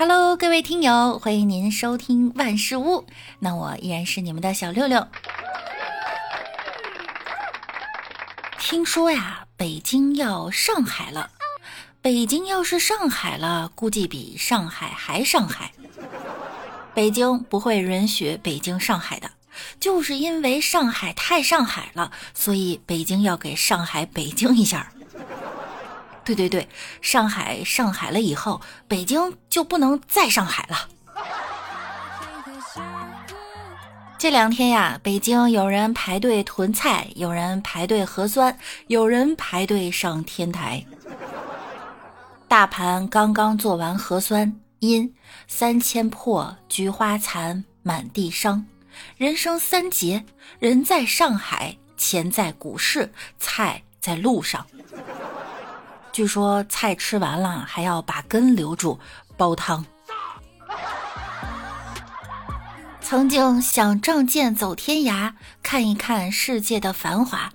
Hello，各位听友，欢迎您收听万事屋。那我依然是你们的小六六。听说呀，北京要上海了。北京要是上海了，估计比上海还上海。北京不会允许北京上海的，就是因为上海太上海了，所以北京要给上海北京一下。对对对，上海上海了以后，北京就不能再上海了。这两天呀，北京有人排队囤菜，有人排队核酸，有人排队上天台。大盘刚刚做完核酸，因三千破，菊花残，满地伤，人生三劫，人在上海，钱在股市，菜在路上。据说菜吃完了还要把根留住，煲汤。曾经想仗剑走天涯，看一看世界的繁华，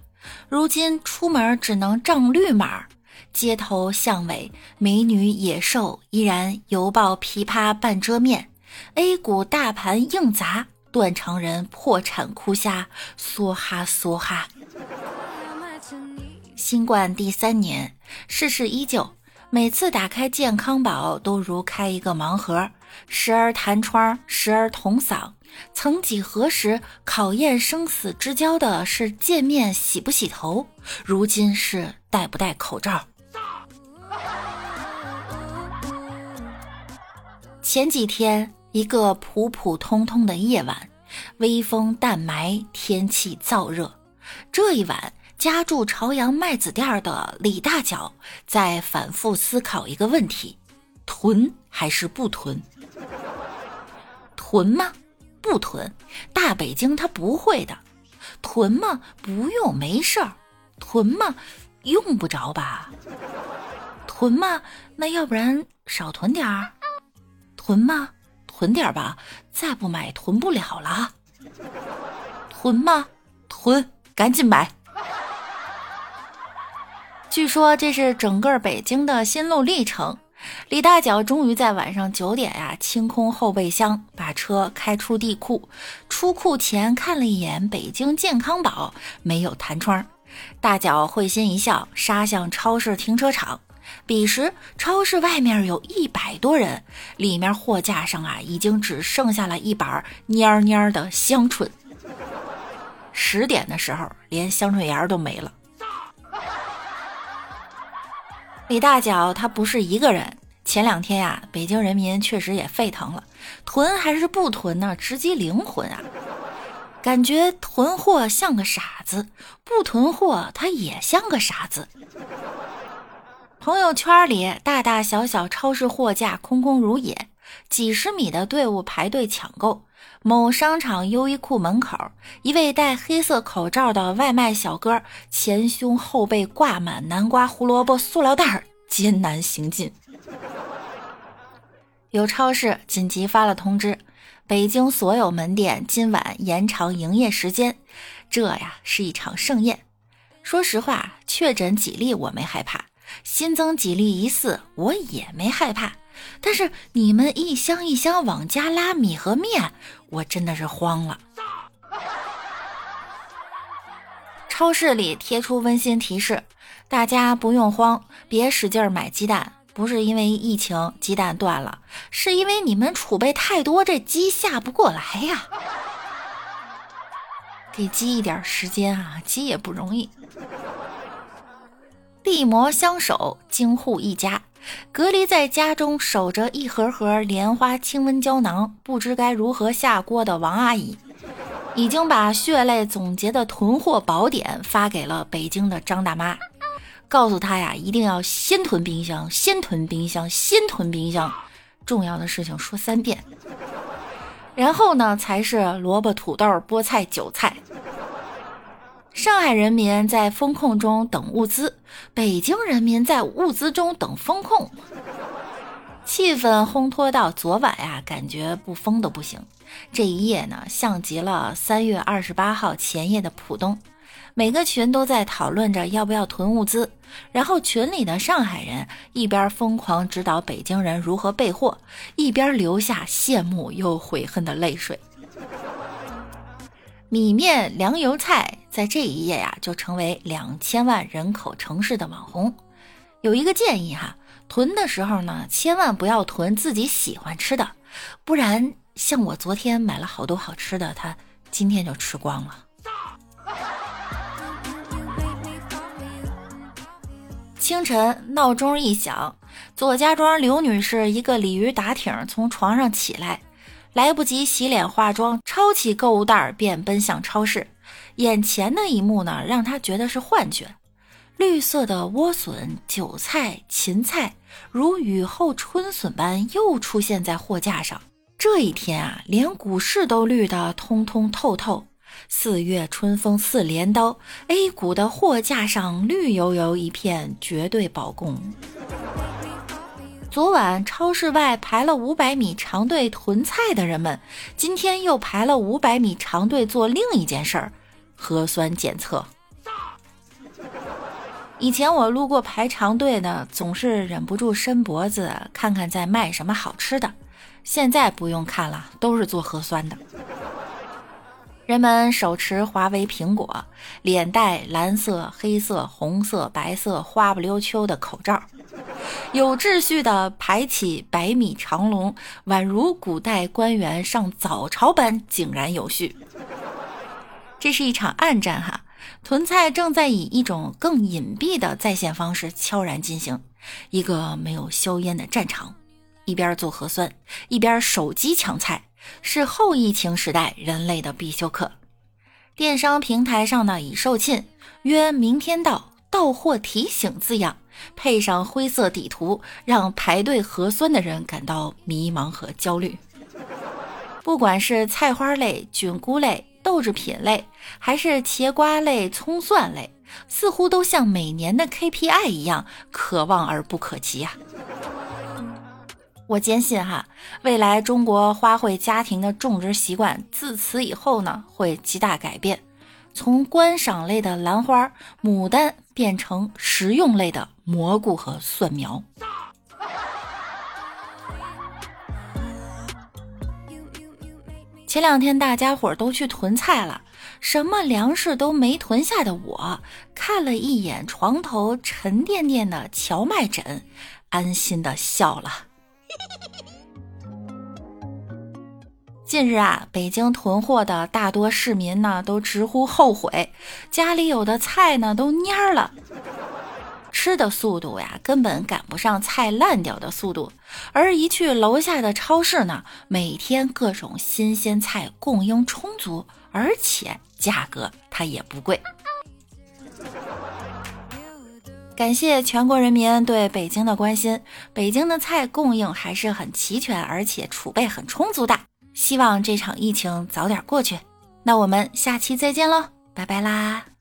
如今出门只能仗绿码。街头巷尾，美女野兽依然犹抱琵琶半遮面。A 股大盘硬砸，断肠人破产哭瞎，梭哈梭哈。新冠第三年，世事依旧。每次打开健康宝，都如开一个盲盒，时而弹窗，时而捅嗓。曾几何时，考验生死之交的是见面洗不洗头，如今是戴不戴口罩。前几天，一个普普通通的夜晚，微风淡霾，天气燥热。这一晚。家住朝阳麦子店的李大脚在反复思考一个问题：囤还是不囤？囤吗？不囤。大北京他不会的。囤吗？不用，没事儿。囤吗？用不着吧？囤吗？那要不然少囤点儿。囤吗？囤点儿吧，再不买囤不了了。囤吗？囤，赶紧买。据说这是整个北京的心路历程。李大脚终于在晚上九点呀，清空后备箱，把车开出地库。出库前看了一眼北京健康宝，没有弹窗。大脚会心一笑，杀向超市停车场。彼时超市外面有一百多人，里面货架上啊，已经只剩下了一板蔫蔫的香椿。十点的时候，连香椿芽都没了。李大脚他不是一个人。前两天呀，北京人民确实也沸腾了，囤还是不囤呢？直击灵魂啊！感觉囤货像个傻子，不囤货他也像个傻子。朋友圈里大大小小超市货架空空如也，几十米的队伍排队抢购。某商场优衣库门口，一位戴黑色口罩的外卖小哥，前胸后背挂满南瓜、胡萝卜塑料袋，艰难行进。有超市紧急发了通知：北京所有门店今晚延长营业时间。这呀是一场盛宴。说实话，确诊几例我没害怕，新增几例疑似我也没害怕。但是你们一箱一箱往家拉米和面，我真的是慌了。超市里贴出温馨提示：大家不用慌，别使劲买鸡蛋，不是因为疫情鸡蛋断了，是因为你们储备太多，这鸡下不过来呀。给鸡一点时间啊，鸡也不容易。地魔相守，京沪一家。隔离在家中守着一盒盒莲花清瘟胶囊，不知该如何下锅的王阿姨，已经把血泪总结的囤货宝典发给了北京的张大妈，告诉她呀，一定要先囤冰箱，先囤冰箱，先囤冰箱，重要的事情说三遍，然后呢，才是萝卜、土豆、菠菜、韭菜。上海人民在风控中等物资，北京人民在物资中等风控，气氛烘托到昨晚呀，感觉不疯都不行。这一夜呢，像极了三月二十八号前夜的浦东，每个群都在讨论着要不要囤物资，然后群里的上海人一边疯狂指导北京人如何备货，一边流下羡慕又悔恨的泪水。米面粮油菜在这一页呀，就成为两千万人口城市的网红。有一个建议哈，囤的时候呢，千万不要囤自己喜欢吃的，不然像我昨天买了好多好吃的，他今天就吃光了。清晨闹钟一响，左家庄刘女士一个鲤鱼打挺从床上起来，来不及洗脸化妆，抄起购物袋便奔向超市。眼前的一幕呢，让他觉得是幻觉：绿色的莴笋、韭菜、芹菜如雨后春笋般又出现在货架上。这一天啊，连股市都绿得通通透透。四月春风似镰刀，A 股的货架上绿油油一片，绝对保供。昨晚超市外排了五百米长队囤菜的人们，今天又排了五百米长队做另一件事儿——核酸检测。以前我路过排长队的，总是忍不住伸脖子看看在卖什么好吃的，现在不用看了，都是做核酸的。人们手持华为苹果，脸戴蓝色、黑色、红色、白色花不溜秋的口罩，有秩序地排起百米长龙，宛如古代官员上早朝般井然有序。这是一场暗战哈，囤菜正在以一种更隐蔽的在线方式悄然进行，一个没有硝烟的战场，一边做核酸，一边手机抢菜。是后疫情时代人类的必修课。电商平台上的已售罄，约明天到，到货提醒字样，配上灰色底图，让排队核酸的人感到迷茫和焦虑。不管是菜花类、菌菇类、豆制品类，还是茄瓜类、葱蒜类，似乎都像每年的 KPI 一样，可望而不可及啊。我坚信哈，未来中国花卉家庭的种植习惯自此以后呢会极大改变，从观赏类的兰花、牡丹变成食用类的蘑菇和蒜苗。前两天大家伙都去囤菜了，什么粮食都没囤下的我，看了一眼床头沉甸甸的荞麦枕，安心的笑了。近日啊，北京囤货的大多市民呢，都直呼后悔，家里有的菜呢都蔫了，吃的速度呀，根本赶不上菜烂掉的速度。而一去楼下的超市呢，每天各种新鲜菜供应充足，而且价格它也不贵。感谢全国人民对北京的关心，北京的菜供应还是很齐全，而且储备很充足的。希望这场疫情早点过去。那我们下期再见喽，拜拜啦！